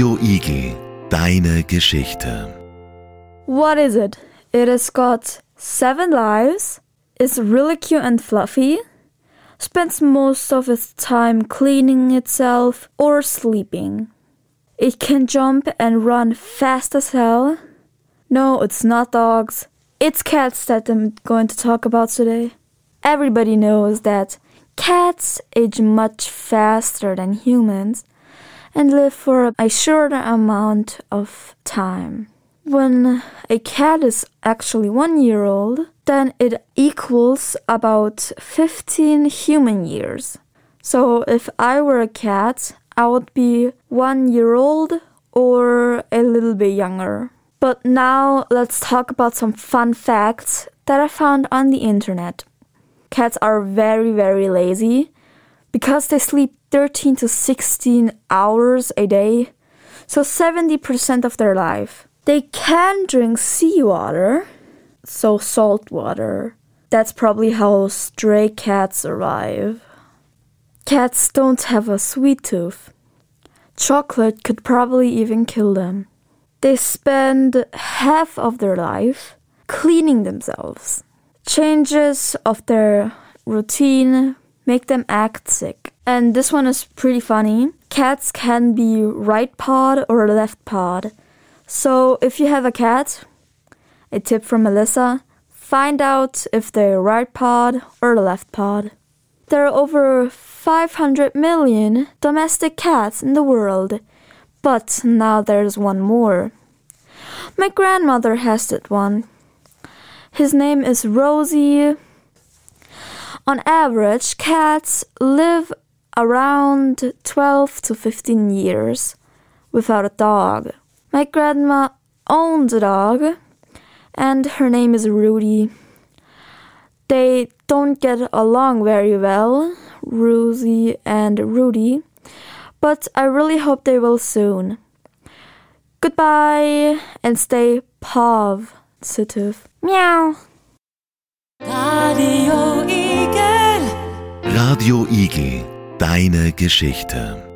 Radio deine Geschichte. What is it? It has got seven lives, is really cute and fluffy, spends most of its time cleaning itself or sleeping. It can jump and run fast as hell. No, it's not dogs. It's cats that I'm going to talk about today. Everybody knows that cats age much faster than humans and live for a shorter amount of time. When a cat is actually one year old, then it equals about 15 human years. So if I were a cat, I would be one year old or a little bit younger. But now let's talk about some fun facts that I found on the internet. Cats are very, very lazy because they sleep 13 to 16 hours a day, so 70% of their life. They can drink seawater, so salt water. That's probably how stray cats survive. Cats don't have a sweet tooth. Chocolate could probably even kill them. They spend half of their life cleaning themselves. Changes of their routine make them act sick. And this one is pretty funny. Cats can be right pawed or left pawed. So if you have a cat, a tip from Melisa, find out if they're right pawed or left pawed. There are over 500 million domestic cats in the world, but now there's one more. My grandmother has that one. His name is Rosie. On average, cats live around 12 to 15 years without a dog. My grandma owns a dog, and her name is Rudy. They don't get along very well, Rosie and Rudy, but I really hope they will soon. Goodbye and stay positive. Meow. Radio Igel. Radio Igel, deine Geschichte.